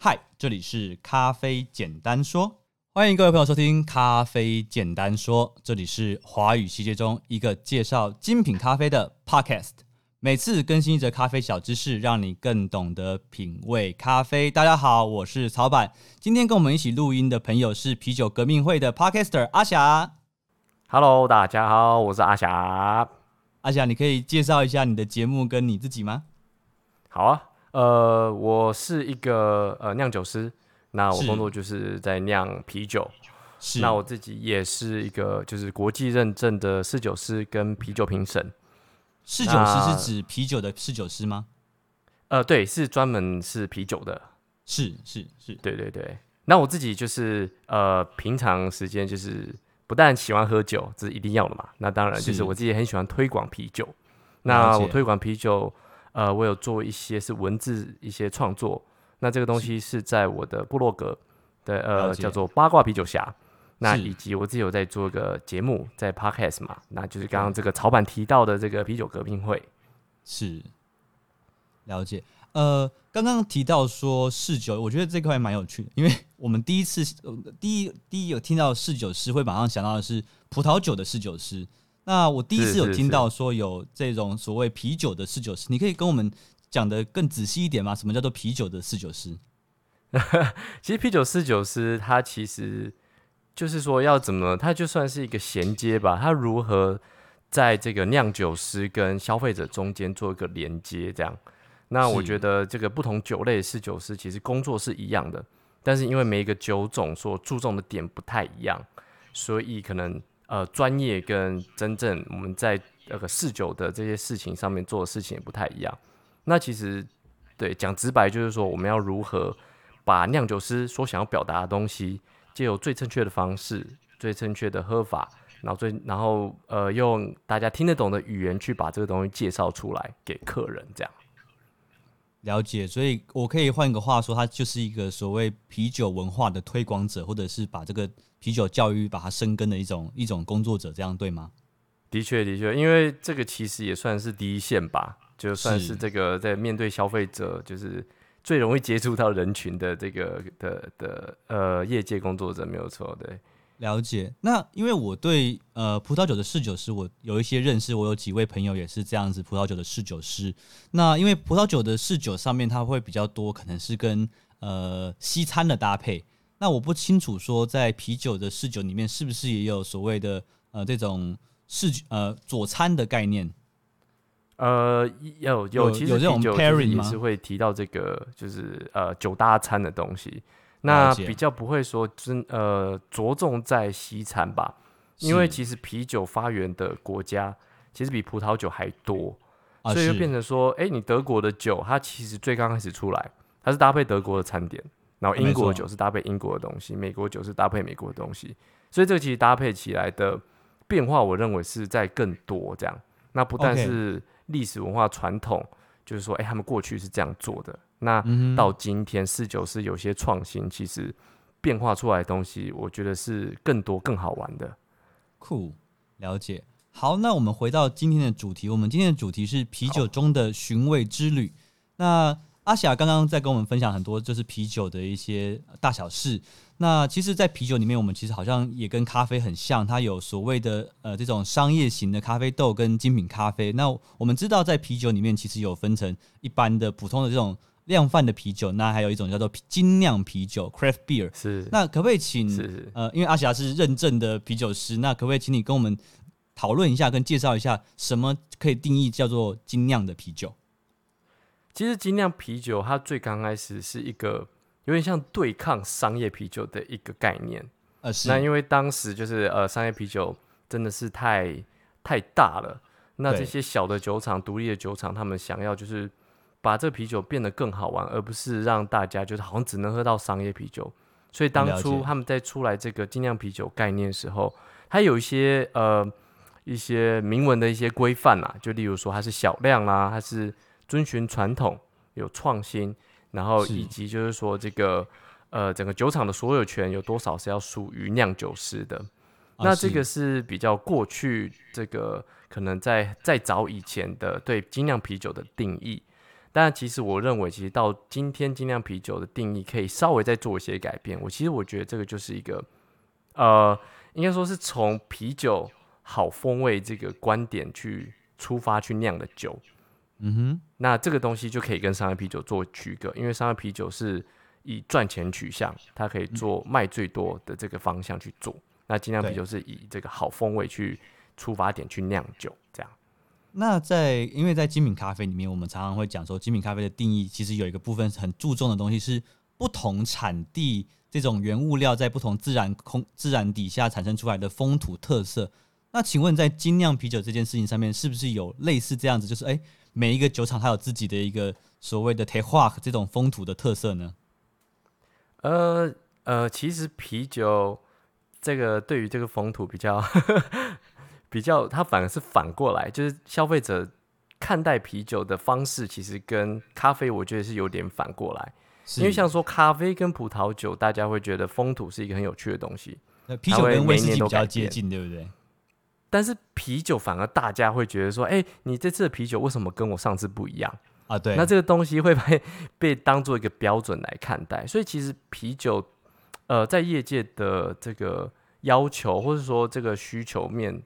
嗨，这里是咖啡简单说，欢迎各位朋友收听咖啡简单说，这里是华语世界中一个介绍精品咖啡的 podcast，每次更新一则咖啡小知识，让你更懂得品味咖啡。大家好，我是曹板，今天跟我们一起录音的朋友是啤酒革命会的 podcaster 阿霞。Hello，大家好，我是阿霞。阿霞，你可以介绍一下你的节目跟你自己吗？好啊，呃，我是一个呃酿酒师，那我工作就是在酿啤酒。是，那我自己也是一个就是国际认证的侍酒师跟啤酒评审。侍酒师是指啤酒的侍酒师吗？呃，对，是专门是啤酒的。是是是，对对对。那我自己就是呃，平常时间就是。不但喜欢喝酒，这是一定要的嘛。那当然就是我自己很喜欢推广啤酒。那我推广啤酒，呃，我有做一些是文字一些创作。那这个东西是在我的部落格的呃叫做八卦啤酒侠。那以及我自己有在做一个节目，在 Podcast 嘛，那就是刚刚这个草板提到的这个啤酒革命会。是，了解。呃，刚刚提到说试酒，我觉得这块蛮有趣的，因为我们第一次，第一第一有听到试酒师，会马上想到的是葡萄酒的试酒师。那我第一次有听到说有这种所谓啤酒的侍酒师，你可以跟我们讲的更仔细一点吗？什么叫做啤酒的侍酒师？其实啤酒侍酒师，他其实就是说要怎么，他就算是一个衔接吧，他如何在这个酿酒师跟消费者中间做一个连接，这样。那我觉得这个不同酒类的侍酒师其实工作是一样的，但是因为每一个酒种所注重的点不太一样，所以可能呃专业跟真正我们在那个侍酒的这些事情上面做的事情也不太一样。那其实对讲直白就是说，我们要如何把酿酒师所想要表达的东西，借由最正确的方式、最正确的喝法，然后最然后呃用大家听得懂的语言去把这个东西介绍出来给客人，这样。了解，所以我可以换一个话说，他就是一个所谓啤酒文化的推广者，或者是把这个啤酒教育把它生根的一种一种工作者，这样对吗？的确，的确，因为这个其实也算是第一线吧，就算是这个在面对消费者，就是最容易接触到人群的这个的的呃业界工作者，没有错，对。了解，那因为我对呃葡萄酒的侍酒师我有一些认识，我有几位朋友也是这样子葡萄酒的侍酒师。那因为葡萄酒的侍酒上面它会比较多，可能是跟呃西餐的搭配。那我不清楚说在啤酒的侍酒里面是不是也有所谓的呃这种侍呃佐餐的概念？呃，有有其实有这种 pairing？也是会提到这个就是呃酒搭餐的东西。那比较不会说真呃着重在西餐吧，因为其实啤酒发源的国家其实比葡萄酒还多，所以就变成说，哎，你德国的酒它其实最刚开始出来，它是搭配德国的餐点，然后英国酒是搭配英国的东西，美国酒是搭配美国的东西，所以这个其实搭配起来的变化，我认为是在更多这样。那不但是历史文化传统，就是说，哎，他们过去是这样做的。那到今天，四九是有些创新，其实变化出来的东西，我觉得是更多更好玩的。酷，了解。好，那我们回到今天的主题。我们今天的主题是啤酒中的寻味之旅。那阿霞刚刚在跟我们分享很多，就是啤酒的一些大小事。那其实，在啤酒里面，我们其实好像也跟咖啡很像，它有所谓的呃这种商业型的咖啡豆跟精品咖啡。那我们知道，在啤酒里面其实有分成一般的普通的这种。量贩的啤酒，那还有一种叫做精酿啤酒 （craft beer）。是，那可不可以请呃，因为阿霞是认证的啤酒师，那可不可以请你跟我们讨论一下，跟介绍一下什么可以定义叫做精酿的啤酒？其实精酿啤酒它最刚开始是一个有点像对抗商业啤酒的一个概念。呃，是。那因为当时就是呃，商业啤酒真的是太太大了，那这些小的酒厂、独立的酒厂，他们想要就是。把这个啤酒变得更好玩，而不是让大家就是好像只能喝到商业啤酒。所以当初他们在出来这个精酿啤酒概念的时候，它有一些呃一些明文的一些规范啦，就例如说它是小量啦，它是遵循传统、有创新，然后以及就是说这个呃整个酒厂的所有权有多少是要属于酿酒师的。那这个是比较过去这个可能在再早以前的对精酿啤酒的定义。但其实我认为，其实到今天精酿啤酒的定义可以稍微再做一些改变。我其实我觉得这个就是一个，呃，应该说是从啤酒好风味这个观点去出发去酿的酒。嗯哼，那这个东西就可以跟商业啤酒做区隔，因为商业啤酒是以赚钱取向，它可以做卖最多的这个方向去做。嗯、那精酿啤酒是以这个好风味去出发点去酿酒，这样。那在，因为在精品咖啡里面，我们常常会讲说，精品咖啡的定义其实有一个部分很注重的东西是不同产地这种原物料在不同自然空自然底下产生出来的风土特色。那请问在精酿啤酒这件事情上面，是不是有类似这样子，就是哎、欸，每一个酒厂它有自己的一个所谓的 terroir 这种风土的特色呢？呃呃，其实啤酒这个对于这个风土比较。比较，它反而是反过来，就是消费者看待啤酒的方式，其实跟咖啡，我觉得是有点反过来。因为像说咖啡跟葡萄酒，大家会觉得风土是一个很有趣的东西。那啤酒跟威士忌比较接近，对不对？但是啤酒反而大家会觉得说，哎，你这次的啤酒为什么跟我上次不一样啊？对，那这个东西会被被当做一个标准来看待。所以其实啤酒，呃，在业界的这个要求，或者说这个需求面。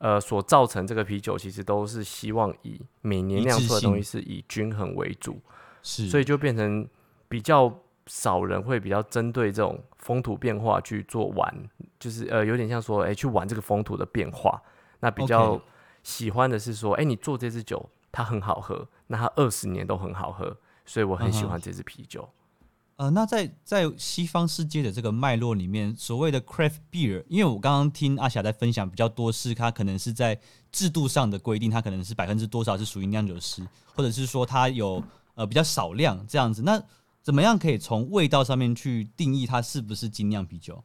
呃，所造成这个啤酒其实都是希望以每年酿出的东西是以均衡为主，是，所以就变成比较少人会比较针对这种风土变化去做玩，就是呃有点像说，哎、欸，去玩这个风土的变化。那比较喜欢的是说，哎、okay. 欸，你做这支酒它很好喝，那它二十年都很好喝，所以我很喜欢这支啤酒。Uh-huh. 呃，那在在西方世界的这个脉络里面，所谓的 craft beer，因为我刚刚听阿霞在分享比较多，是它可能是在制度上的规定，它可能是百分之多少是属于酿酒师，或者是说它有呃比较少量这样子。那怎么样可以从味道上面去定义它是不是精酿啤酒？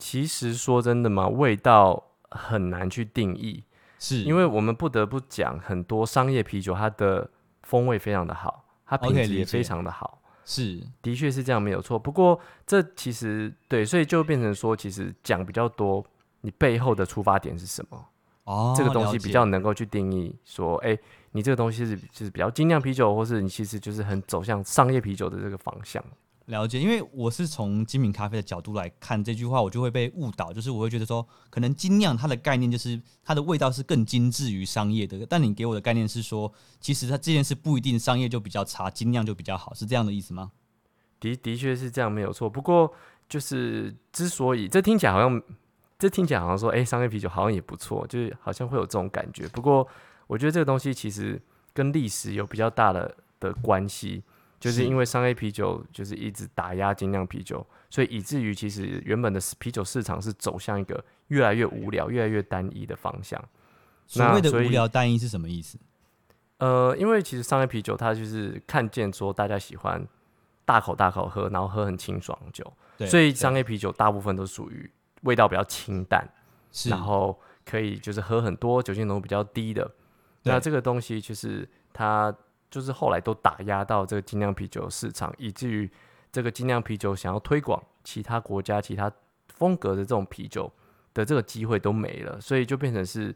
其实说真的嘛，味道很难去定义，是因为我们不得不讲，很多商业啤酒它的风味非常的好，它品质也非常的好。Okay, 是，的确是这样，没有错。不过这其实对，所以就变成说，其实讲比较多，你背后的出发点是什么？哦，这个东西比较能够去定义说，哎，你这个东西是就是比较精酿啤酒，或是你其实就是很走向商业啤酒的这个方向。了解，因为我是从精品咖啡的角度来看这句话，我就会被误导，就是我会觉得说，可能精酿它的概念就是它的味道是更精致于商业的，但你给我的概念是说，其实它这件事不一定商业就比较差，精酿就比较好，是这样的意思吗？的的确是这样，没有错。不过就是之所以这听起来好像，这听起来好像说，哎，商业啤酒好像也不错，就是好像会有这种感觉。不过我觉得这个东西其实跟历史有比较大的的关系。就是因为商业啤酒就是一直打压精酿啤酒，所以以至于其实原本的啤酒市场是走向一个越来越无聊、越来越单一的方向。所谓的无聊单一是什么意思？呃，因为其实商业啤酒它就是看见说大家喜欢大口大口喝，然后喝很清爽的酒，所以商业啤酒大部分都属于味道比较清淡，然后可以就是喝很多，酒精浓度比较低的。那这个东西就是它。就是后来都打压到这个精酿啤酒市场，以至于这个精酿啤酒想要推广其他国家、其他风格的这种啤酒的这个机会都没了，所以就变成是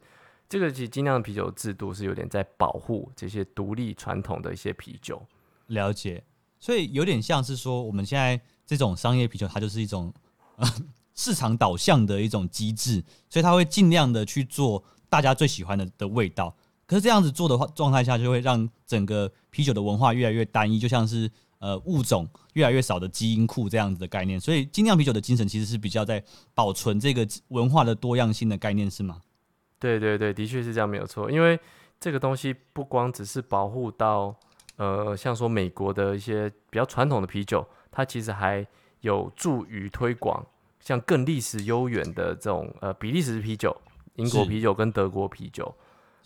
这个其实精酿啤酒制度是有点在保护这些独立传统的一些啤酒。了解，所以有点像是说我们现在这种商业啤酒，它就是一种呃市场导向的一种机制，所以它会尽量的去做大家最喜欢的的味道。可是这样子做的话，状态下就会让整个啤酒的文化越来越单一，就像是呃物种越来越少的基因库这样子的概念。所以精酿啤酒的精神其实是比较在保存这个文化的多样性的概念，是吗？对对对，的确是这样，没有错。因为这个东西不光只是保护到呃，像说美国的一些比较传统的啤酒，它其实还有助于推广像更历史悠远的这种呃比利时啤酒、英国啤酒跟德国啤酒。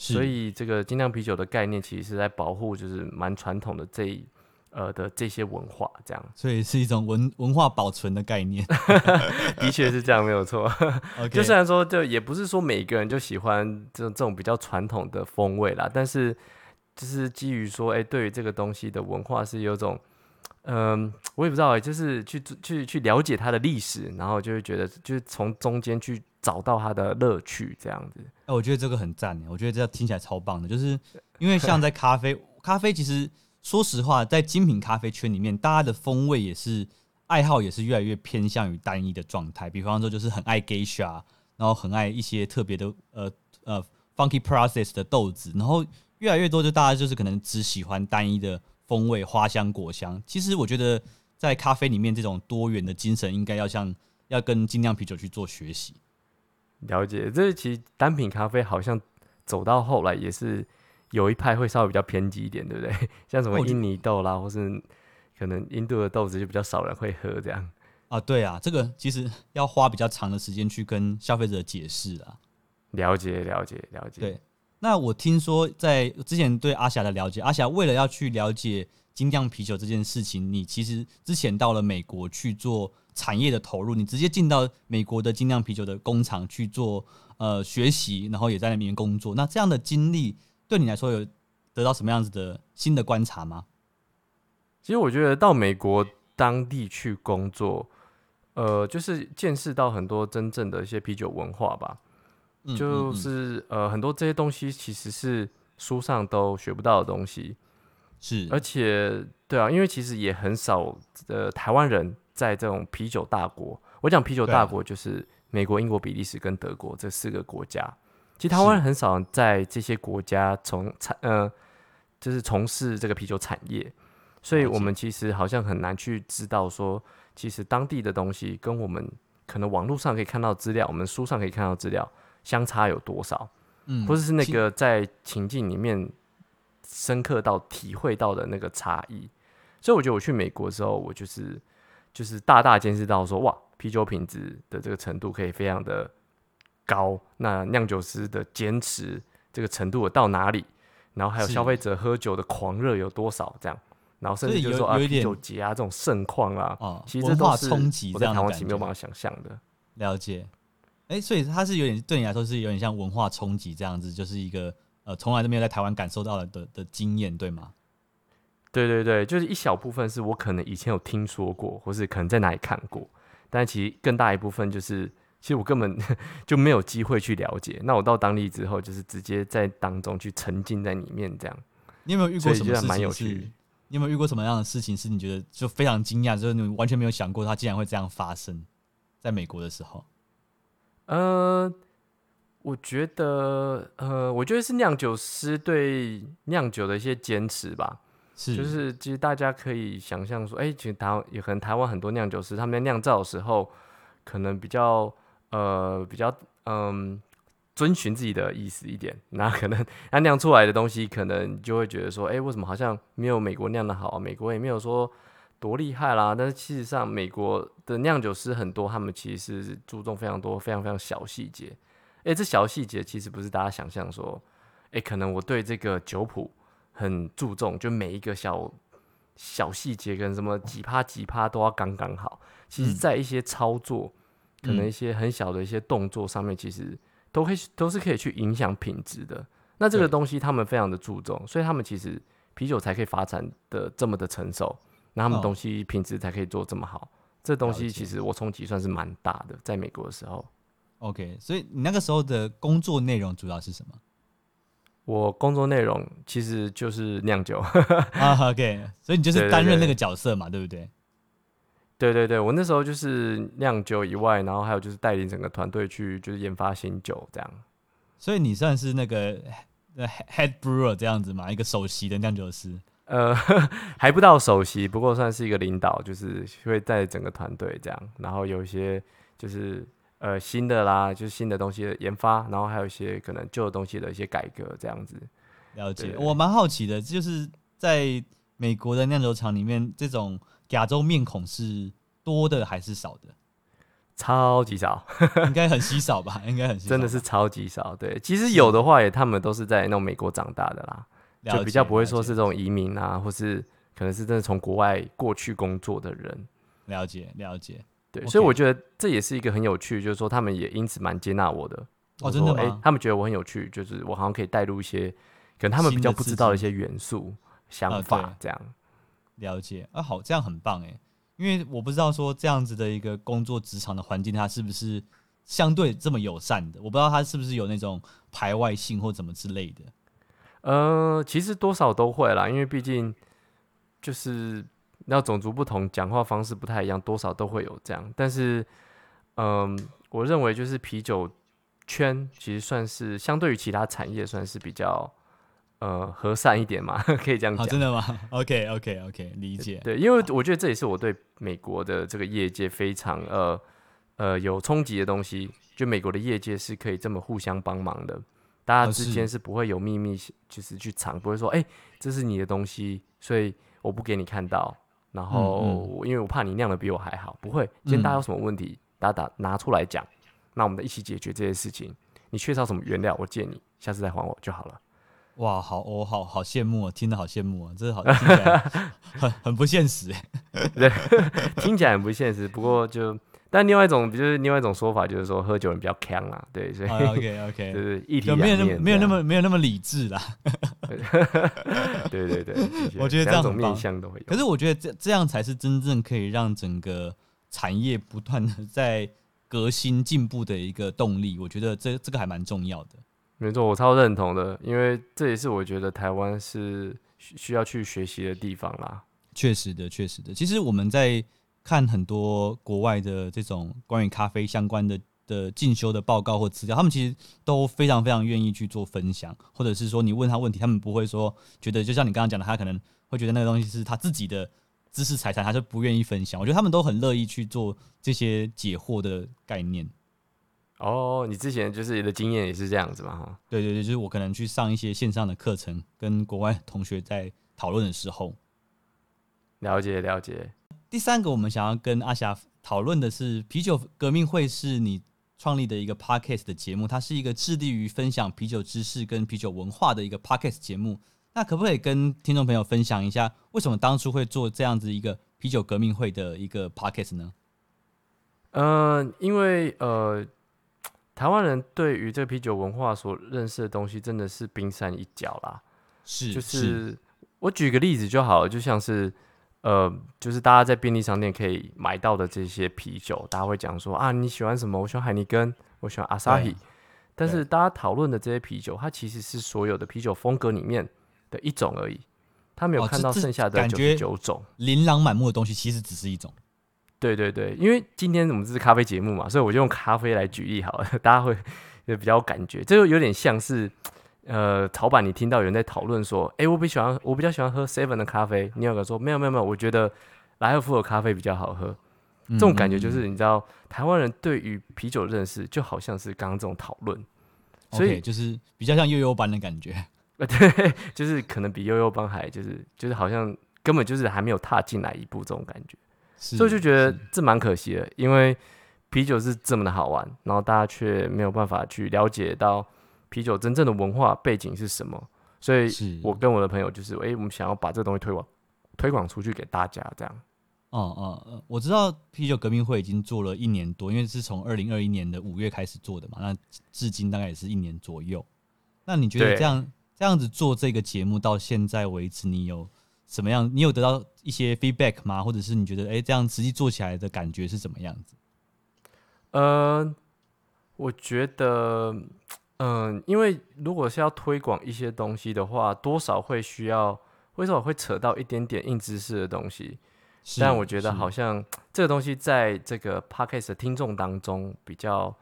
所以这个精酿啤酒的概念，其实是在保护，就是蛮传统的这一呃的这些文化，这样。所以是一种文文化保存的概念，的确是这样，没有错。就虽然说，就也不是说每个人就喜欢这种这种比较传统的风味啦，但是就是基于说，哎、欸，对于这个东西的文化是有种，嗯、呃，我也不知道、欸，就是去去去了解它的历史，然后就会觉得，就是从中间去。找到它的乐趣，这样子。哎，我觉得这个很赞。我觉得这听起来超棒的，就是因为像在咖啡，咖啡其实说实话，在精品咖啡圈里面，大家的风味也是爱好也是越来越偏向于单一的状态。比方说，就是很爱 Geisha，然后很爱一些特别的呃呃 Funky Process 的豆子，然后越来越多就大家就是可能只喜欢单一的风味，花香果香。其实我觉得在咖啡里面这种多元的精神，应该要像要跟精酿啤酒去做学习。了解，这其实单品咖啡好像走到后来也是。有一派会稍微比较偏激一点，对不对？像什么印尼豆啦，或是可能印度的豆子就比较少人会喝这样。啊，对啊，这个其实要花比较长的时间去跟消费者解释啊。了解，了解，了解。对，那我听说在之前对阿霞的了解，阿霞为了要去了解精酿啤酒这件事情，你其实之前到了美国去做产业的投入，你直接进到美国的精酿啤酒的工厂去做呃学习，然后也在那边工作。那这样的经历。对你来说有得到什么样子的新的观察吗？其实我觉得到美国当地去工作，呃，就是见识到很多真正的一些啤酒文化吧。就是呃，很多这些东西其实是书上都学不到的东西。是，而且对啊，因为其实也很少呃台湾人在这种啤酒大国。我讲啤酒大国就是美国、英国、比利时跟德国这四个国家。其实台湾人很少在这些国家从产呃，就是从事这个啤酒产业，所以我们其实好像很难去知道说，其实当地的东西跟我们可能网络上可以看到资料，我们书上可以看到资料相差有多少，嗯，或者是那个在情境里面深刻到体会到的那个差异。所以我觉得我去美国之后，我就是就是大大见识到说，哇，啤酒品质的这个程度可以非常的。高，那酿酒师的坚持这个程度有到哪里？然后还有消费者喝酒的狂热有多少？这样，然后甚至就是说啊，啤酒节啊这种盛况啊，哦、其实这都是冲击，我在台湾其实没有办法想象的。了解，哎、欸，所以它是有点对你来说是有点像文化冲击这样子，就是一个呃从来都没有在台湾感受到的的，的经验，对吗？对对对，就是一小部分是我可能以前有听说过，或是可能在哪里看过，但其实更大一部分就是。其实我根本 就没有机会去了解。那我到当地之后，就是直接在当中去沉浸在里面，这样。你有没有遇过什么事情？蛮有趣。你有没有遇过什么样的事情是你觉得就非常惊讶，就是你完全没有想过它竟然会这样发生在美国的时候？呃，我觉得，呃，我觉得是酿酒师对酿酒的一些坚持吧。是，就是其实大家可以想象说，哎、欸，其实台也可能台湾很多酿酒师他们在酿造的时候，可能比较。呃，比较嗯，遵循自己的意思一点，那可能那酿出来的东西，可能就会觉得说，哎、欸，为什么好像没有美国酿的好？美国也没有说多厉害啦。但是事实上，美国的酿酒师很多，他们其实是注重非常多、非常非常小细节。哎、欸，这小细节其实不是大家想象说，哎、欸，可能我对这个酒谱很注重，就每一个小小细节跟什么几趴几趴都要刚刚好。其实，在一些操作。嗯可能一些很小的一些动作上面，其实都可以都是可以去影响品质的。那这个东西他们非常的注重，所以他们其实啤酒才可以发展的这么的成熟，那他们东西品质才可以做这么好。这东西其实我冲击算是蛮大的，在美国的时候。OK，所以你那个时候的工作内容主要是什么？我工作内容其实就是酿酒。啊，OK，所以你就是担任那个角色嘛，对不对？对对对，我那时候就是酿酒以外，然后还有就是带领整个团队去就是研发新酒这样。所以你算是那个 head brewer 这样子嘛，一个首席的酿酒师？呃，还不到首席，不过算是一个领导，就是会带整个团队这样。然后有一些就是呃新的啦，就是新的东西的研发，然后还有一些可能旧的东西的一些改革这样子。了解，我蛮好奇的，就是在美国的酿酒厂里面这种。亚洲面孔是多的还是少的？超级少，应该很稀少吧？应该很稀少，真的是超级少。对，其实有的话也，他们都是在那种美国长大的啦，就比较不会说是这种移民啊，或是可能是真的从国外过去工作的人。了解，了解。对.所以我觉得这也是一个很有趣，就是说他们也因此蛮接纳我的。哦，真的吗？欸，他们觉得我很有趣，就是我好像可以带入一些可能他们比较不知道的一些元素、想法这样。了解啊，好，这样很棒哎，因为我不知道说这样子的一个工作职场的环境，它是不是相对这么友善的？我不知道它是不是有那种排外性或怎么之类的。呃，其实多少都会啦，因为毕竟就是那种族不同，讲话方式不太一样，多少都会有这样。但是，嗯，我认为就是啤酒圈其实算是相对于其他产业算是比较呃和善一点嘛，可以这样讲。真的吗？OK OK OK，理解。对，因为我觉得这也是我对美国的这个业界非常呃呃有冲击的东西。就美国的业界是可以这么互相帮忙的，大家之间是不会有秘密，就是去藏，不会说，哎，这是你的东西，所以我不给你看到。然后，因为我怕你酿的比我还好，不会。今天大家有什么问题，大家打拿出来讲，那我们一起解决这些事情。你缺少什么原料，我借你，下次再还我就好了。哇，好，我好好羡慕啊，听得好羡慕啊，真的好听起来很 很不现实，对，听起来很不现实，不过就。但另外一种，就是另外一那种说法，就是说喝酒人比较强啊，对，所以 OK OK，就是一体没有那么没有那么没有那么理智啦。对对对，我觉得这样两种面向都会有。可是我觉得这这样才是真正可以让整个产业不断的在革新进步的一个动力。我觉得这这个还蛮重要的。没错，我超认同的，因为这也是我觉得台湾是需要去学习的地方啦。确实的，确实的。其实我们在。看很多国外的这种关于咖啡相关的的进修的报告或资料，他们其实都非常非常愿意去做分享，或者是说你问他问题，他们不会说觉得就像你刚刚讲的，他可能会觉得那个东西是他自己的知识财产，他就不愿意分享。我觉得他们都很乐意去做这些解惑的概念。哦，你之前就是你的经验也是这样子嘛？哈，对对对，就是我可能去上一些线上的课程，跟国外同学在讨论的时候，了解了解。第三个，我们想要跟阿霞讨论的是，啤酒革命会是你创立的一个 podcast 的节目，它是一个致力于分享啤酒知识跟啤酒文化的一个 podcast 节目。那可不可以跟听众朋友分享一下，为什么当初会做这样子一个啤酒革命会的一个 podcast 呢？呃，因为呃，台湾人对于这个啤酒文化所认识的东西真的是冰山一角啦。是，就是，是我举个例子就好了，就像是。呃，就是大家在便利商店可以买到的这些啤酒，大家会讲说啊，你喜欢什么？我喜欢海尼根，我喜欢阿萨希。但是大家讨论的这些啤酒，它其实是所有的啤酒风格里面的一种而已，他没有看到剩下的九十九种琳琅满目的东西，其实只是一种。对对对，因为今天我们这是咖啡节目嘛，所以我就用咖啡来举例好了，大家会也 比较有感觉，这就有点像是。呃，陶板，你听到有人在讨论说，哎、欸，我比喜欢，我比较喜欢喝 Seven 的咖啡。你有个说，没有没有没有，我觉得莱尔富的咖啡比较好喝。这种感觉就是，你知道，台湾人对于啤酒认识，就好像是刚刚这种讨论，所以、okay, 就是比较像悠悠班的感觉。呃，对，就是可能比悠悠班还就是就是好像根本就是还没有踏进来一步这种感觉，所以就觉得这蛮可惜的，因为啤酒是这么的好玩，然后大家却没有办法去了解到。啤酒真正的文化背景是什么？所以，我跟我的朋友就是，诶、欸，我们想要把这个东西推广推广出去给大家，这样。哦哦哦，我知道啤酒革命会已经做了一年多，因为是从二零二一年的五月开始做的嘛，那至今大概也是一年左右。那你觉得这样这样子做这个节目到现在为止，你有什么样？你有得到一些 feedback 吗？或者是你觉得，诶、欸，这样实际做起来的感觉是怎么样子？呃，我觉得。嗯，因为如果是要推广一些东西的话，多少会需要，为什么会扯到一点点硬知识的东西？但我觉得好像这个东西在这个 podcast 的听众当中比较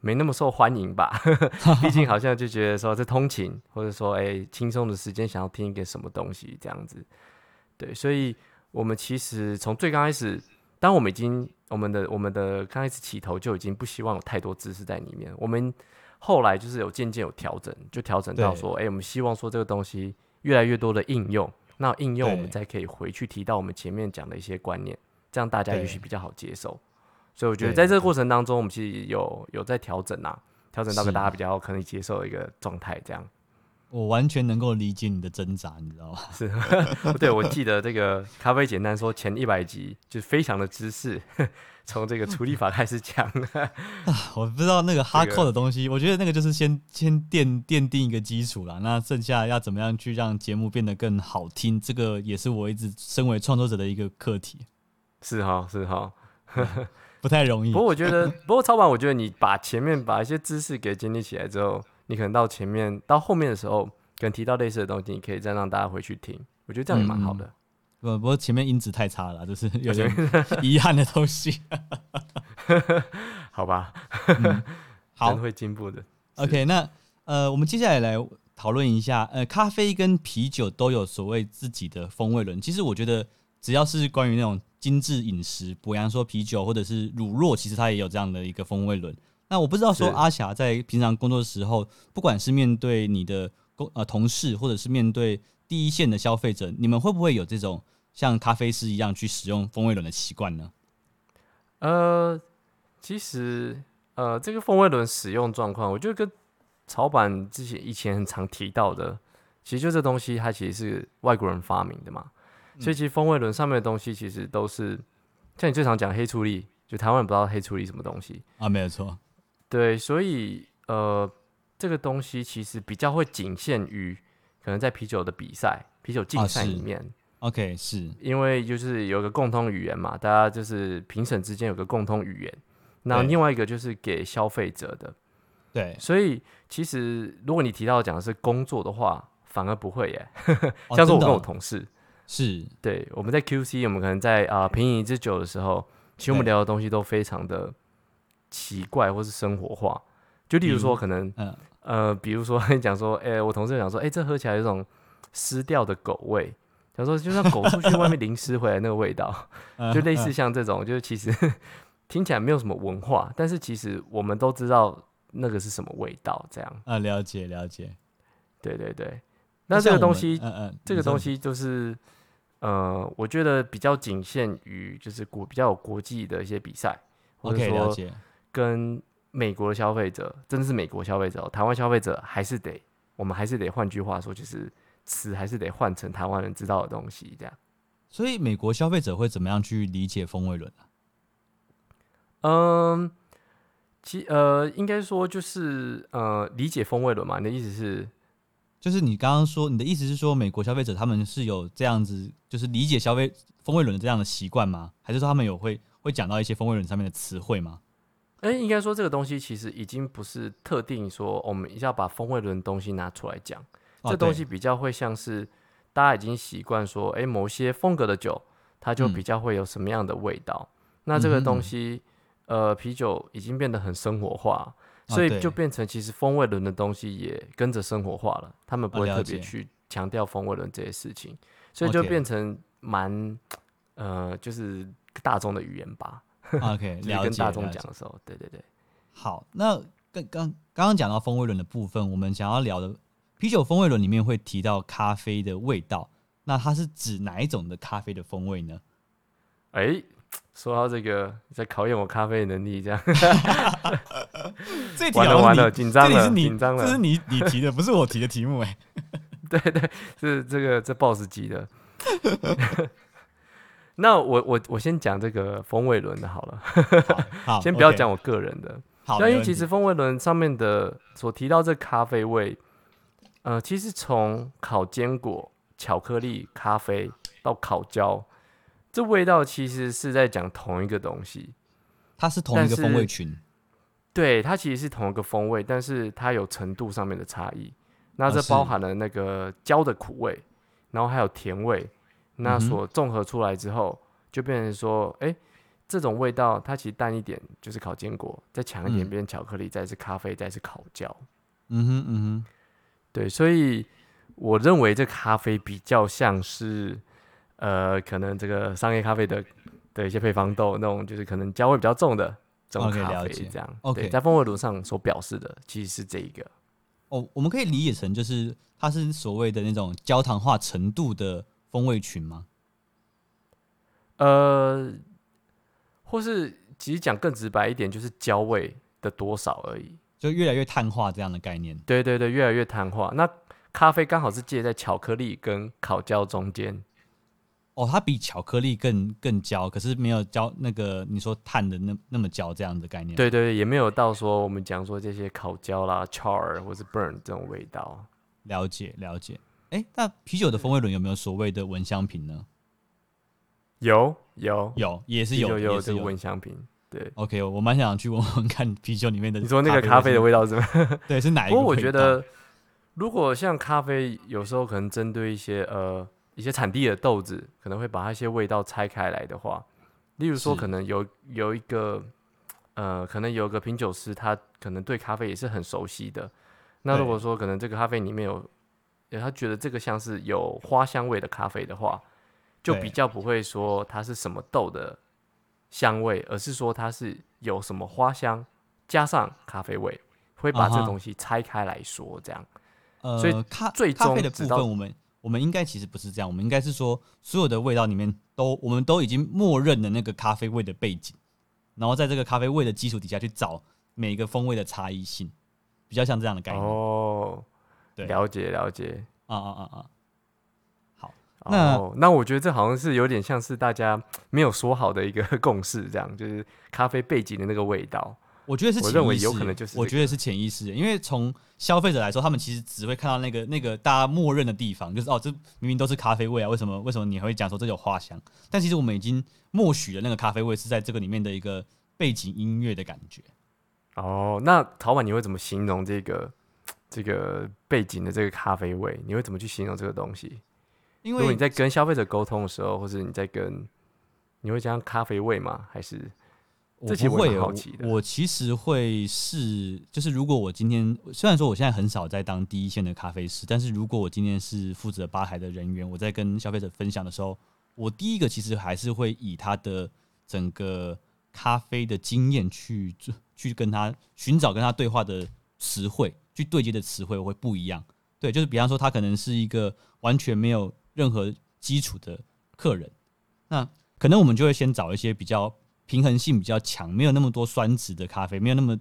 没那么受欢迎吧。毕竟好像就觉得说这通勤，或者说哎轻松的时间想要听一个什么东西这样子。对，所以我们其实从最刚开始，当我们已经我们的我们的刚开始起头就已经不希望有太多知识在里面，我们。后来就是有渐渐有调整，就调整到说，哎、欸，我们希望说这个东西越来越多的应用，那应用我们再可以回去提到我们前面讲的一些观念，这样大家也许比较好接受。所以我觉得在这个过程当中，我们其实有有在调整啊，调整到个大家比较可能接受的一个状态，这样。我完全能够理解你的挣扎，你知道吗？是，对，我记得这个咖啡简单说前一百集就非常的知识，从这个处理法开始讲。啊，我不知道那个哈扣的东西，这个、我觉得那个就是先先奠奠定一个基础啦。那剩下要怎么样去让节目变得更好听，这个也是我一直身为创作者的一个课题。是哈，是哈，不太容易。不过我觉得，不过超版，我觉得你把前面把一些知识给建立起来之后。你可能到前面到后面的时候，可能提到类似的东西，你可以再让大家回去听。我觉得这样也蛮好的。不不过前面音质太差了，就是有点 遗憾的东西。好吧，嗯，好，会进步的。OK，那呃，我们接下来来讨论一下，呃，咖啡跟啤酒都有所谓自己的风味轮。其实我觉得，只要是关于那种精致饮食，比方说啤酒或者是乳酪，其实它也有这样的一个风味轮。那我不知道说阿霞在平常工作的时候，不管是面对你的工呃同事，或者是面对第一线的消费者，你们会不会有这种像咖啡师一样去使用风味轮的习惯呢？呃，其实呃，这个风味轮使用状况，我觉得跟草板之前以前很常提到的，其实就这东西它其实是外国人发明的嘛，嗯、所以其实风味轮上面的东西其实都是像你最常讲黑醋栗，就台湾人不知道黑醋栗什么东西啊，没有错。对，所以呃，这个东西其实比较会仅限于可能在啤酒的比赛、啤酒竞赛里面。啊、OK，是因为就是有个共通语言嘛，大家就是评审之间有个共通语言。那另外一个就是给消费者的。对，所以其实如果你提到讲的是工作的话，反而不会耶。像是我跟我同事，哦、是对，我们在 QC，我们可能在啊品饮一支酒的时候，其实我们聊的东西都非常的。奇怪，或是生活化，就例如说，可能，嗯、呃，比如说你讲说，哎、欸，我同事讲说，哎、欸，这喝起来有种湿掉的狗味，他说就像狗出去外面淋湿回来那个味道，就类似像这种，就是其实 听起来没有什么文化，但是其实我们都知道那个是什么味道，这样。啊，了解了解，对对对，那这个东西，嗯嗯，这个东西就是，呃，我觉得比较仅限于就是国比较有国际的一些比赛，或者说 okay, 了解。跟美国的消费者，真的是美国消费者，哦台湾消费者还是得，我们还是得换句话说，就是词还是得换成台湾人知道的东西，这样。所以美国消费者会怎么样去理解风味轮啊？嗯，其呃，应该说就是呃，理解风味轮嘛。你的意思是，就是你刚刚说，你的意思是说，美国消费者他们是有这样子，就是理解消费风味轮的这样的习惯吗？还是说他们有会会讲到一些风味轮上面的词汇吗？哎，应该说这个东西其实已经不是特定说我们一定要把风味轮的东西拿出来讲，哦、这东西比较会像是大家已经习惯说，哎，某些风格的酒，它就比较会有什么样的味道。嗯、那这个东西，嗯、呃，啤酒已经变得很生活化，哦、所以就变成其实风味轮的东西也跟着生活化了。他们不会特别去强调风味轮这些事情，哦、所以就变成蛮呃，就是大众的语言吧。OK，了解。跟大众讲的时候，对对对。好，那刚刚刚刚讲到风味轮的部分，我们想要聊的啤酒风味轮里面会提到咖啡的味道，那它是指哪一种的咖啡的风味呢？哎、欸，说到这个，在考验我咖啡的能力，这样。这题完了完了，紧张了，紧张了。这是你你提的，不是我提的题目哎。对对，是这个这 boss 级的。那我我我先讲这个风味轮的好了，好，先不要讲我个人的。好，因为其实风味轮上面的所提到这咖啡味，呃，其实从烤坚果、巧克力、咖啡到烤焦，这味道其实是在讲同一个东西，它是同一个风味群。对，它其实是同一个风味，但是它有程度上面的差异。那这包含了那个焦的苦味，然后还有甜味。那所综合出来之后，就变成说，哎、欸，这种味道它其实淡一点，就是烤坚果；再强一点，变巧克力；再是咖啡；再是烤焦。嗯哼，嗯哼，对，所以我认为这咖啡比较像是，呃，可能这个商业咖啡的的一些配方豆那种，就是可能焦味比较重的这种咖啡，这样。Okay, 对，在风味炉上所表示的其实是这一个。哦，我们可以理解成就是它是所谓的那种焦糖化程度的。风味群吗？呃，或是其实讲更直白一点，就是焦味的多少而已，就越来越碳化这样的概念。对对对，越来越碳化。那咖啡刚好是介在巧克力跟烤焦中间。哦，它比巧克力更更焦，可是没有焦那个你说碳的那那么焦这样的概念。对对对，也没有到说我们讲说这些烤焦啦、char 或是 burn 这种味道。了解了解。哎、欸，那啤酒的风味轮有没有所谓的闻香瓶呢？有有有，也是有这个闻香瓶。对，OK，我蛮想去闻闻看啤酒里面的。你说那个咖啡的味道是吗？对，是哪一个？不过我觉得，如果像咖啡，有时候可能针对一些呃一些产地的豆子，可能会把它一些味道拆开来的话，例如说可能有有一个呃，可能有个品酒师，他可能对咖啡也是很熟悉的。那如果说可能这个咖啡里面有，他觉得这个像是有花香味的咖啡的话，就比较不会说它是什么豆的香味，而是说它是有什么花香加上咖啡味，会把这东西拆开来说这样。呃，所以咖最终的部分，我们我们应该其实不是这样，我们应该是说所有的味道里面都我们都已经默认了那个咖啡味的背景，然后在这个咖啡味的基础底下去找每一个风味的差异性。比较像这样的概念哦，对，了解了解，啊啊啊啊，好，那、哦、那我觉得这好像是有点像是大家没有说好的一个共识，这样就是咖啡背景的那个味道。我觉得是潜意识，我认为有可能就是、这个，我觉得是潜意识，因为从消费者来说，他们其实只会看到那个那个大家默认的地方，就是哦，这明明都是咖啡味啊，为什么为什么你还会讲说这有花香？但其实我们已经默许了那个咖啡味是在这个里面的一个背景音乐的感觉。哦，那陶板你会怎么形容这个这个背景的这个咖啡味？你会怎么去形容这个东西？因为如果你在跟消费者沟通的时候，或者你在跟，你会讲咖啡味吗？还是我不会？这其实我很好奇的。我其实会是，就是如果我今天虽然说我现在很少在当第一线的咖啡师，但是如果我今天是负责吧台的人员，我在跟消费者分享的时候，我第一个其实还是会以他的整个咖啡的经验去做。去跟他寻找跟他对话的词汇，去对接的词汇会不一样。对，就是比方说他可能是一个完全没有任何基础的客人，那可能我们就会先找一些比较平衡性比较强、没有那么多酸质的咖啡，没有那么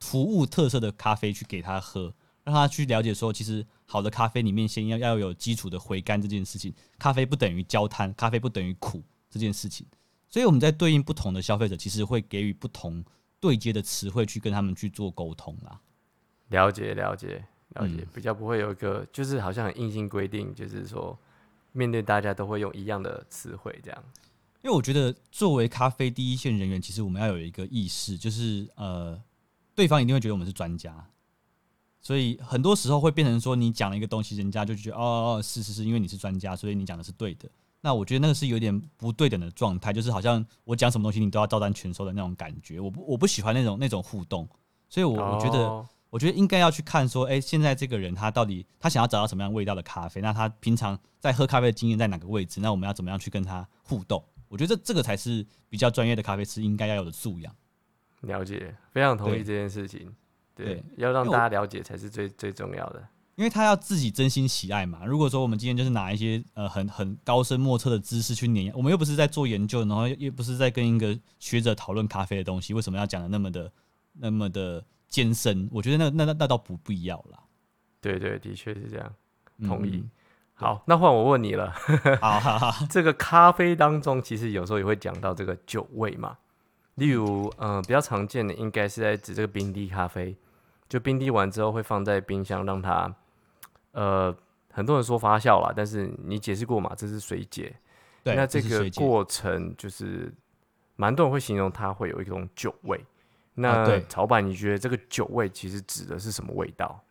服务特色的咖啡去给他喝，让他去了解说，其实好的咖啡里面先要要有基础的回甘这件事情。咖啡不等于焦炭，咖啡不等于苦这件事情。所以我们在对应不同的消费者，其实会给予不同。对接的词汇去跟他们去做沟通啦，了解了解了解，比较不会有一个就是好像很硬性规定，就是说面对大家都会用一样的词汇这样。因为我觉得作为咖啡第一线人员，其实我们要有一个意识，就是呃，对方一定会觉得我们是专家，所以很多时候会变成说你讲了一个东西，人家就觉得哦哦是是是，因为你是专家，所以你讲的是对的。那我觉得那个是有点不对等的状态，就是好像我讲什么东西你都要照单全收的那种感觉。我不我不喜欢那种那种互动，所以我我觉得我觉得应该要去看说，哎，现在这个人他到底他想要找到什么样味道的咖啡？那他平常在喝咖啡的经验在哪个位置？那我们要怎么样去跟他互动？我觉得这这个才是比较专业的咖啡师应该要有的素养。了解，非常同意这件事情。对，对要让大家了解才是最最重要的。因为他要自己真心喜爱嘛。如果说我们今天就是拿一些呃很很高深莫测的知识去碾压，我们又不是在做研究，然后又不是在跟一个学者讨论咖啡的东西，为什么要讲的那么的那么的艰深？我觉得那那那那倒不必要啦。对对，的确是这样，同意。嗯、好，那换我问你了。好好好，这个咖啡当中其实有时候也会讲到这个酒味嘛。例如，嗯、呃，比较常见的应该是在指这个冰滴咖啡，就冰滴完之后会放在冰箱让它。呃，很多人说发酵啦，但是你解释过嘛？这是水解。对，那这个过程就是蛮多人会形容它会有一种酒味。那曹板，你觉得这个酒味其实指的是什么味道？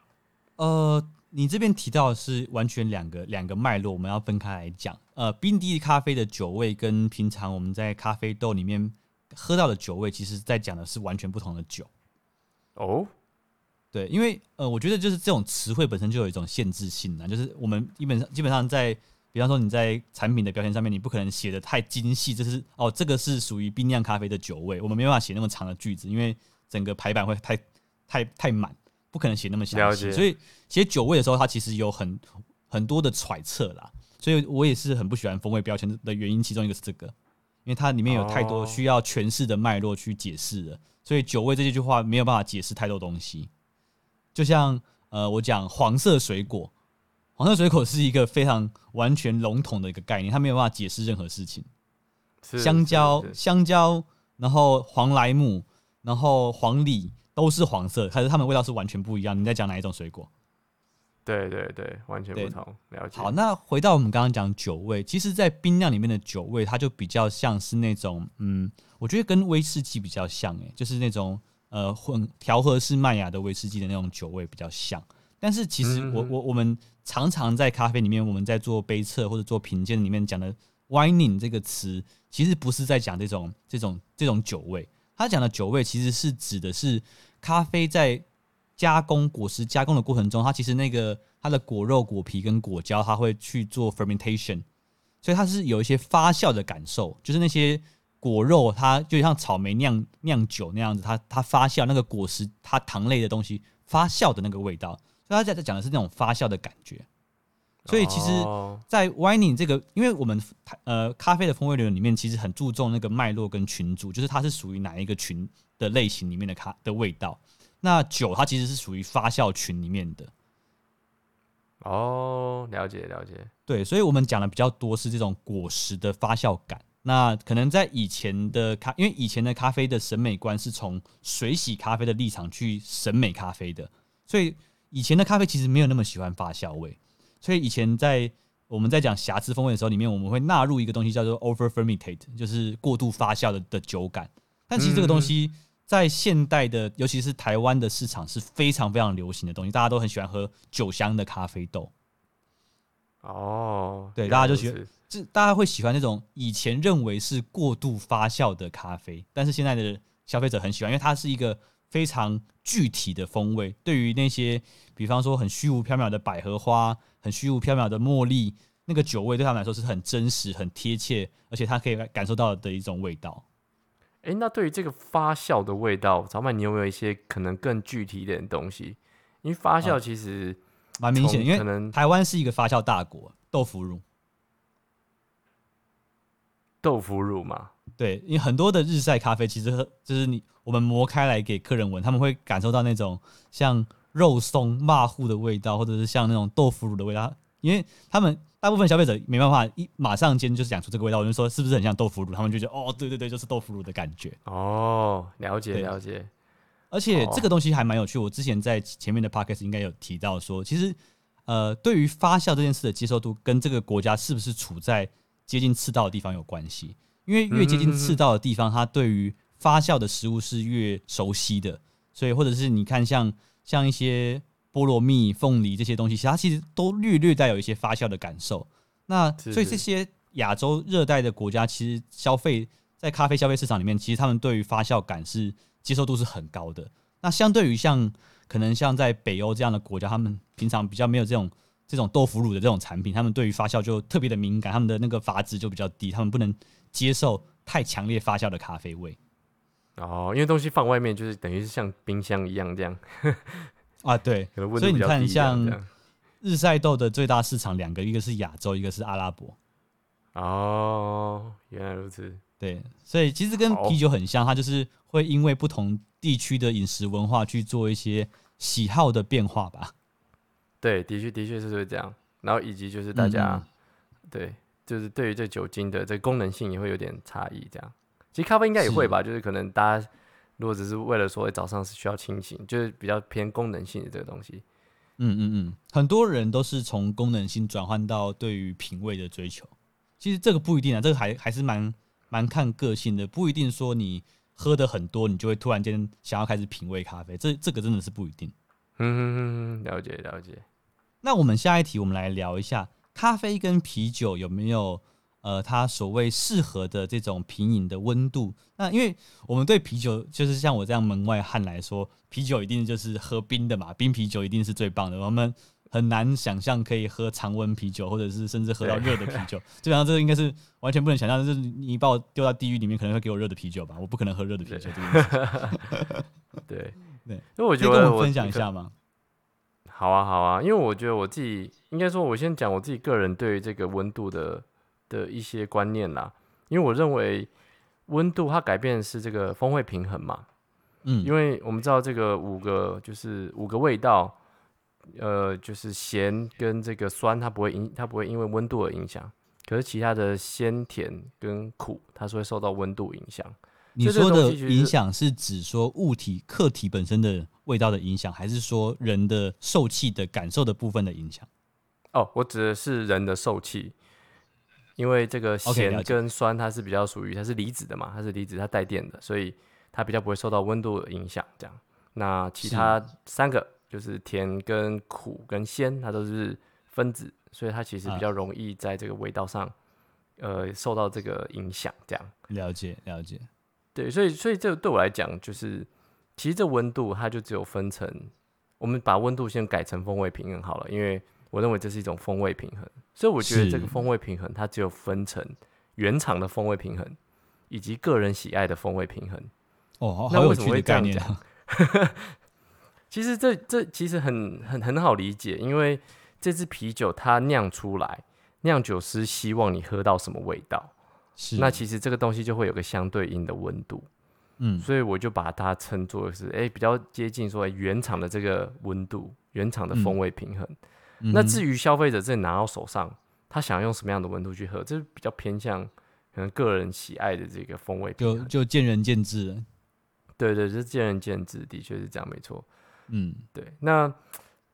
呃，你这边提到的是完全两个两个脉络，我们要分开来讲。呃，冰滴咖啡的酒味跟平常我们在咖啡豆里面喝到的酒味，其实在讲的是完全不同的酒。哦。对，因为呃，我觉得就是这种词汇本身就有一种限制性啊，就是我们基本上基本上在，比方说你在产品的标签上面，你不可能写的太精细，这是哦，这个是属于冰酿咖啡的酒味，我们没办法写那么长的句子，因为整个排版会太太太满，不可能写那么详细。所以写酒味的时候，它其实有很很多的揣测啦。所以我也是很不喜欢风味标签的原因，其中一个是这个，因为它里面有太多需要诠释的脉络去解释的，所以酒味这句话没有办法解释太多东西。就像呃，我讲黄色水果，黄色水果是一个非常完全笼统的一个概念，它没有办法解释任何事情。香蕉，香蕉，然后黄莱姆，然后黄李都是黄色，可是它们味道是完全不一样。你在讲哪一种水果？对对对，完全不同。了解。好，那回到我们刚刚讲酒味，其实，在冰酿里面的酒味，它就比较像是那种，嗯，我觉得跟威士忌比较像，诶，就是那种。呃，混调和式麦芽的威士忌的那种酒味比较像，但是其实我我我们常常在咖啡里面，我们在做杯测或者做品鉴里面讲的 “wining” 这个词，其实不是在讲这种这种这种酒味。他讲的酒味其实是指的是咖啡在加工果实加工的过程中，它其实那个它的果肉、果皮跟果胶，它会去做 fermentation，所以它是有一些发酵的感受，就是那些果肉它就像草莓酿酿酒那样子，它它发酵那个果实它糖类的东西发酵的那个味道，所以他在在讲的是那种发酵的感觉。所以其实，在 wining 这个，因为我们呃咖啡的风味流里面，其实很注重那个脉络跟群组，就是它是属于哪一个群的类型里面的咖的味道。那酒它其实是属于发酵群里面的。哦，了解了解。对，所以我们讲的比较多是这种果实的发酵感。那可能在以前的咖，因为以前的咖啡的审美观是从水洗咖啡的立场去审美咖啡的，所以以前的咖啡其实没有那么喜欢发酵味。所以以前在我们在讲瑕疵风味的时候，里面我们会纳入一个东西叫做 over fermented，就是过度发酵的的酒感。但其实这个东西在现代的，尤其是台湾的市场是非常非常流行的东西，大家都很喜欢喝酒香的咖啡豆。哦，对，大家就喜欢，这大家会喜欢那种以前认为是过度发酵的咖啡，但是现在的消费者很喜欢，因为它是一个。非常具体的风味，对于那些比方说很虚无缥缈的百合花、很虚无缥缈的茉莉，那个酒味对他们来说是很真实、很贴切，而且他可以感受到的一种味道。哎、欸，那对于这个发酵的味道，小曼，你有没有一些可能更具体一点的东西？因为发酵其实蛮、啊、明显，因为可能台湾是一个发酵大国，豆腐乳，豆腐乳嘛。对，因为很多的日晒咖啡，其实就是你我们磨开来给客人闻，他们会感受到那种像肉松、马虎的味道，或者是像那种豆腐乳的味道。因为他们大部分消费者没办法一马上间就是讲出这个味道，我就说是不是很像豆腐乳？他们就觉得哦，对对对，就是豆腐乳的感觉。哦，了解了解。而且这个东西还蛮有趣，我之前在前面的 podcast 应该有提到说，其实呃，对于发酵这件事的接受度，跟这个国家是不是处在接近赤道的地方有关系。因为越接近赤道的地方，它对于发酵的食物是越熟悉的，所以或者是你看像像一些菠萝蜜、凤梨这些东西，其实它其实都略略带有一些发酵的感受。那所以这些亚洲热带的国家，其实消费在咖啡消费市场里面，其实他们对于发酵感是接受度是很高的。那相对于像可能像在北欧这样的国家，他们平常比较没有这种这种豆腐乳的这种产品，他们对于发酵就特别的敏感，他们的那个阀值就比较低，他们不能。接受太强烈发酵的咖啡味哦，因为东西放外面就是等于是像冰箱一样这样 啊，对，所以你看像日晒豆的最大市场两个，一个是亚洲，一个是阿拉伯。哦，原来如此。对，所以其实跟啤酒很像，它就是会因为不同地区的饮食文化去做一些喜好的变化吧。对，的确的确是会这样。然后以及就是大家、嗯、对。就是对于这酒精的这功能性也会有点差异，这样。其实咖啡应该也会吧，是就是可能大家如果只是为了说早上是需要清醒，就是比较偏功能性的这个东西。嗯嗯嗯，很多人都是从功能性转换到对于品味的追求。其实这个不一定啊，这个还还是蛮蛮看个性的，不一定说你喝的很多，你就会突然间想要开始品味咖啡。这这个真的是不一定。嗯，了解了解。那我们下一题，我们来聊一下。咖啡跟啤酒有没有呃，它所谓适合的这种品饮的温度？那因为我们对啤酒，就是像我这样门外汉来说，啤酒一定就是喝冰的嘛，冰啤酒一定是最棒的。我们很难想象可以喝常温啤酒，或者是甚至喝到热的啤酒。基本上这个应该是完全不能想象，就是你把我丢到地狱里面，可能会给我热的啤酒吧？我不可能喝热的啤酒。对 对，因为我觉得可以跟我分享一下吗？好啊，好啊，因为我觉得我自己应该说，我先讲我自己个人对于这个温度的的一些观念啦。因为我认为温度它改变的是这个风味平衡嘛。嗯，因为我们知道这个五个就是五个味道，呃，就是咸跟这个酸，它不会影，它不会因为温度而影响。可是其他的鲜甜跟苦，它是会受到温度影响。你说的影响是指说物体、客体本身的味道的影响，还是说人的受气的感受的部分的影响？哦，我指的是人的受气，因为这个咸跟酸它是比较属于它是离子的嘛，它是离子，它带电的，所以它比较不会受到温度的影响。这样，那其他三个就是甜跟苦跟鲜，它都是分子，所以它其实比较容易在这个味道上，呃，受到这个影响。这样了解了解，对，所以所以这个对我来讲，就是其实这温度它就只有分成，我们把温度先改成风味平衡好了，因为我认为这是一种风味平衡，所以我觉得这个风味平衡它只有分成原厂的风味平衡以及个人喜爱的风味平衡。哦，那为什么会这样讲。其实这这其实很很很好理解，因为这支啤酒它酿出来，酿酒师希望你喝到什么味道，是那其实这个东西就会有个相对应的温度，嗯，所以我就把它称作是哎比较接近说原厂的这个温度，原厂的风味平衡。嗯、那至于消费者自己拿到手上，他想要用什么样的温度去喝，这是比较偏向可能个人喜爱的这个风味平衡，就就见仁见智了。对对，就是见仁见智，的确是这样，没错。嗯，对。那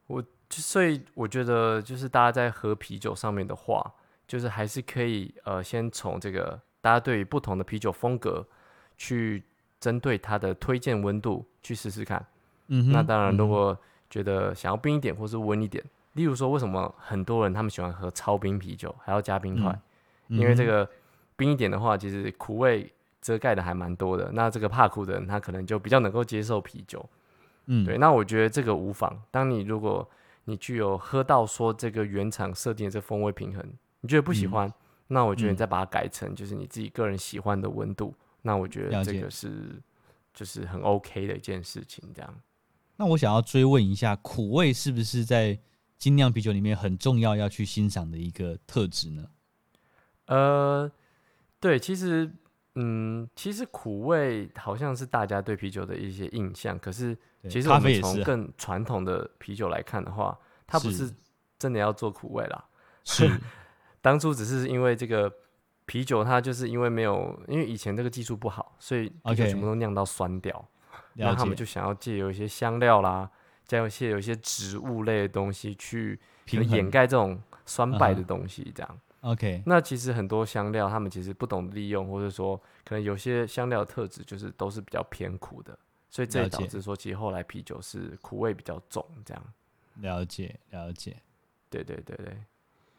我所以我觉得，就是大家在喝啤酒上面的话，就是还是可以呃，先从这个大家对于不同的啤酒风格，去针对它的推荐温度去试试看。嗯，那当然，如果觉得想要冰一点或是温一点，嗯、例如说，为什么很多人他们喜欢喝超冰啤酒，还要加冰块？嗯、因为这个冰一点的话，其实苦味。遮盖的还蛮多的，那这个怕苦的人，他可能就比较能够接受啤酒，嗯，对。那我觉得这个无妨。当你如果你具有喝到说这个原厂设定的这风味平衡，你觉得不喜欢，嗯、那我觉得你再把它改成就是你自己个人喜欢的温度，嗯、那我觉得这个是就是很 OK 的一件事情。这样。那我想要追问一下，苦味是不是在精酿啤酒里面很重要要去欣赏的一个特质呢？呃，对，其实。嗯，其实苦味好像是大家对啤酒的一些印象，可是其实我们从更传统的啤酒来看的话，它不是真的要做苦味啦。是，当初只是因为这个啤酒，它就是因为没有，因为以前这个技术不好，所以啤酒全部都酿到酸掉。然后他们就想要借由一些香料啦，加有一些有一些植物类的东西去掩盖这种酸败的东西，这样。OK，那其实很多香料，他们其实不懂利用，或者说可能有些香料的特质就是都是比较偏苦的，所以这也导致说其实后来啤酒是苦味比较重，这样。了解，了解。对对对对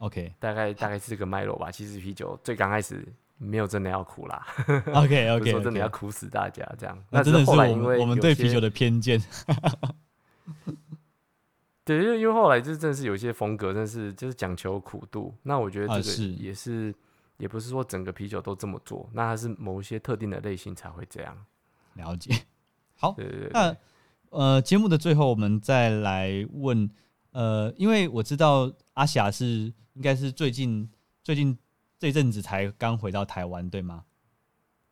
，OK，大概大概是这个脉络吧。其实啤酒最刚开始没有真的要苦啦，OK OK，说真的要苦死大家这样。那真的是后来因为我们对啤酒的偏见。对，因为因为后来就真的是有一些风格，真的是就是讲求苦度。那我觉得这个也是，啊、是也不是说整个啤酒都这么做，那它是某一些特定的类型才会这样。了解。好，对对对对，那呃，节目的最后我们再来问，呃，因为我知道阿霞是应该是最近最近这阵子才刚回到台湾，对吗？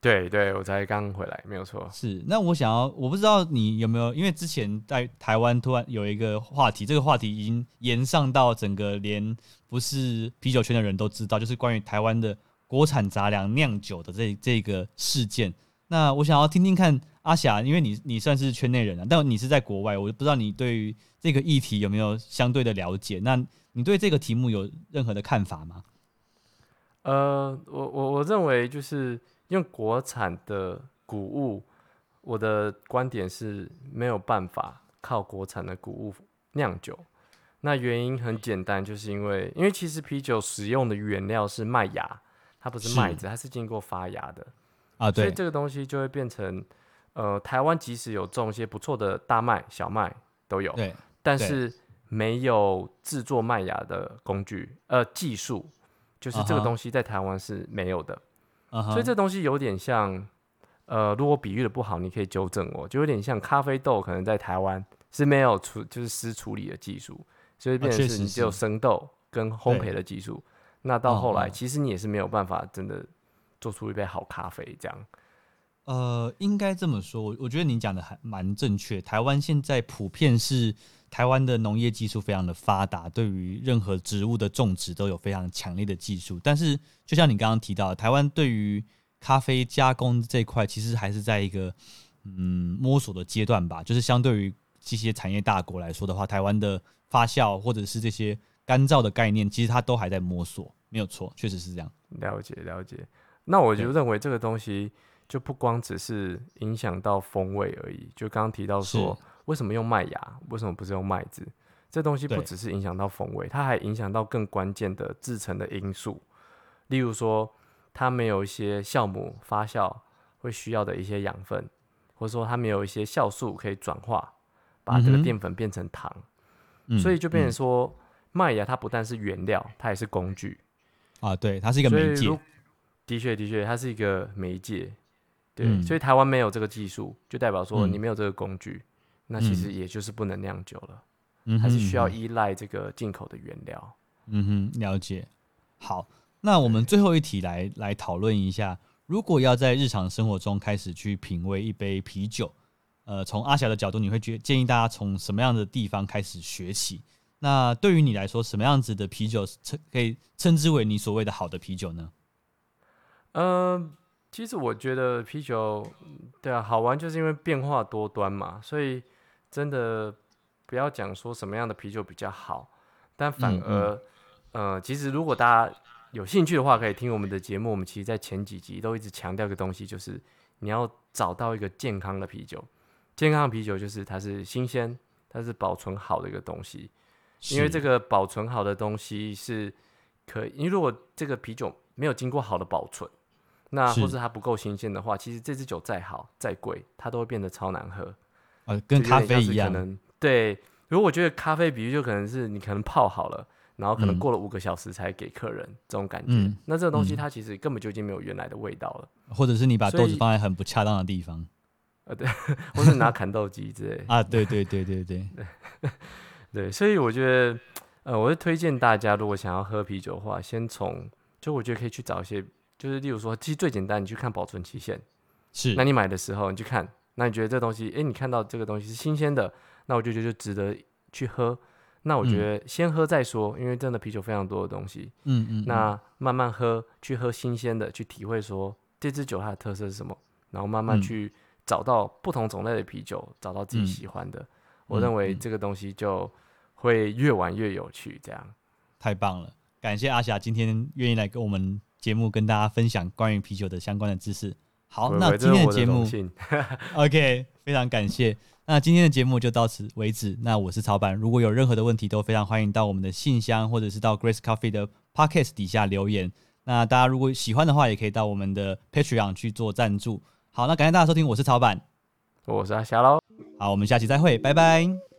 对对，我才刚回来，没有错。是，那我想要，我不知道你有没有，因为之前在台湾突然有一个话题，这个话题已经延上到整个连不是啤酒圈的人都知道，就是关于台湾的国产杂粮酿酒的这这个事件。那我想要听听看阿霞，因为你你算是圈内人啊，但你是在国外，我不知道你对于这个议题有没有相对的了解？那你对这个题目有任何的看法吗？呃，我我我认为就是。用国产的谷物，我的观点是没有办法靠国产的谷物酿酒。那原因很简单，就是因为因为其实啤酒使用的原料是麦芽，它不是麦子，是它是经过发芽的啊。对，所以这个东西就会变成，呃，台湾即使有种一些不错的大麦、小麦都有，对，但是没有制作麦芽的工具，呃，技术，就是这个东西在台湾是没有的。Uh huh. 所以这东西有点像，呃，如果比喻的不好，你可以纠正我，就有点像咖啡豆，可能在台湾是没有处，就是湿处理的技术，所以变成是你只有生豆跟烘焙的技术。对那到后来，uh. 其实你也是没有办法真的做出一杯好咖啡这样。呃，应该这么说，我我觉得你讲的还蛮正确。台湾现在普遍是台湾的农业技术非常的发达，对于任何植物的种植都有非常强烈的技术。但是，就像你刚刚提到，台湾对于咖啡加工这一块，其实还是在一个嗯摸索的阶段吧。就是相对于这些产业大国来说的话，台湾的发酵或者是这些干燥的概念，其实它都还在摸索，没有错，确实是这样。了解了解。那我就认为这个东西。就不光只是影响到风味而已，就刚刚提到说，为什么用麦芽？为什么不是用麦子？这东西不只是影响到风味，它还影响到更关键的制成的因素，例如说它没有一些酵母发酵会需要的一些养分，或者说它没有一些酵素可以转化，把这个淀粉变成糖，嗯、所以就变成说麦芽它不但是原料，它也是工具啊，对，它是一个媒介。的确，的确，它是一个媒介。对，嗯、所以台湾没有这个技术，就代表说你没有这个工具，嗯、那其实也就是不能酿酒了。嗯还是需要依赖这个进口的原料。嗯哼，了解。好，那我们最后一题来来讨论一下，如果要在日常生活中开始去品味一杯啤酒，呃，从阿霞的角度，你会觉建议大家从什么样的地方开始学起？那对于你来说，什么样子的啤酒称可以称之为你所谓的好的啤酒呢？嗯、呃，其实我觉得啤酒，对啊，好玩就是因为变化多端嘛，所以真的。不要讲说什么样的啤酒比较好，但反而，呃，其实如果大家有兴趣的话，可以听我们的节目。我们其实，在前几集都一直强调一个东西，就是你要找到一个健康的啤酒。健康的啤酒就是它是新鲜，它是保存好的一个东西。因为这个保存好的东西是可以，因为如果这个啤酒没有经过好的保存，那或是它不够新鲜的话，其实这支酒再好再贵，它都会变得超难喝。啊，跟咖啡一样。对，如果我觉得咖啡，比喻就可能是你可能泡好了，然后可能过了五个小时才给客人、嗯、这种感觉，嗯、那这个东西它其实根本就已经没有原来的味道了。或者是你把豆子放在很不恰当的地方，呃，对，或是拿砍豆机之类啊，对对对对对对，对，所以我觉得，呃，我会推荐大家，如果想要喝啤酒的话，先从就我觉得可以去找一些，就是例如说，其实最简单，你去看保存期限，是，那你买的时候你去看，那你觉得这东西，哎，你看到这个东西是新鲜的。那我就觉得就值得去喝。那我觉得先喝再说，嗯、因为真的啤酒非常多的东西。嗯嗯。嗯那慢慢喝，去喝新鲜的，去体会说这支酒它的特色是什么，然后慢慢去找到不同种类的啤酒，找到自己喜欢的。嗯、我认为这个东西就会越玩越有趣。这样太棒了，感谢阿霞今天愿意来跟我们节目跟大家分享关于啤酒的相关的知识。好，那今天的节目，OK，非常感谢。那今天的节目就到此为止。那我是曹板，如果有任何的问题，都非常欢迎到我们的信箱，或者是到 Grace Coffee 的 Podcast 底下留言。那大家如果喜欢的话，也可以到我们的 Patreon 去做赞助。好，那感谢大家收听，我是曹板，我是阿霞喽。好，我们下期再会，拜拜。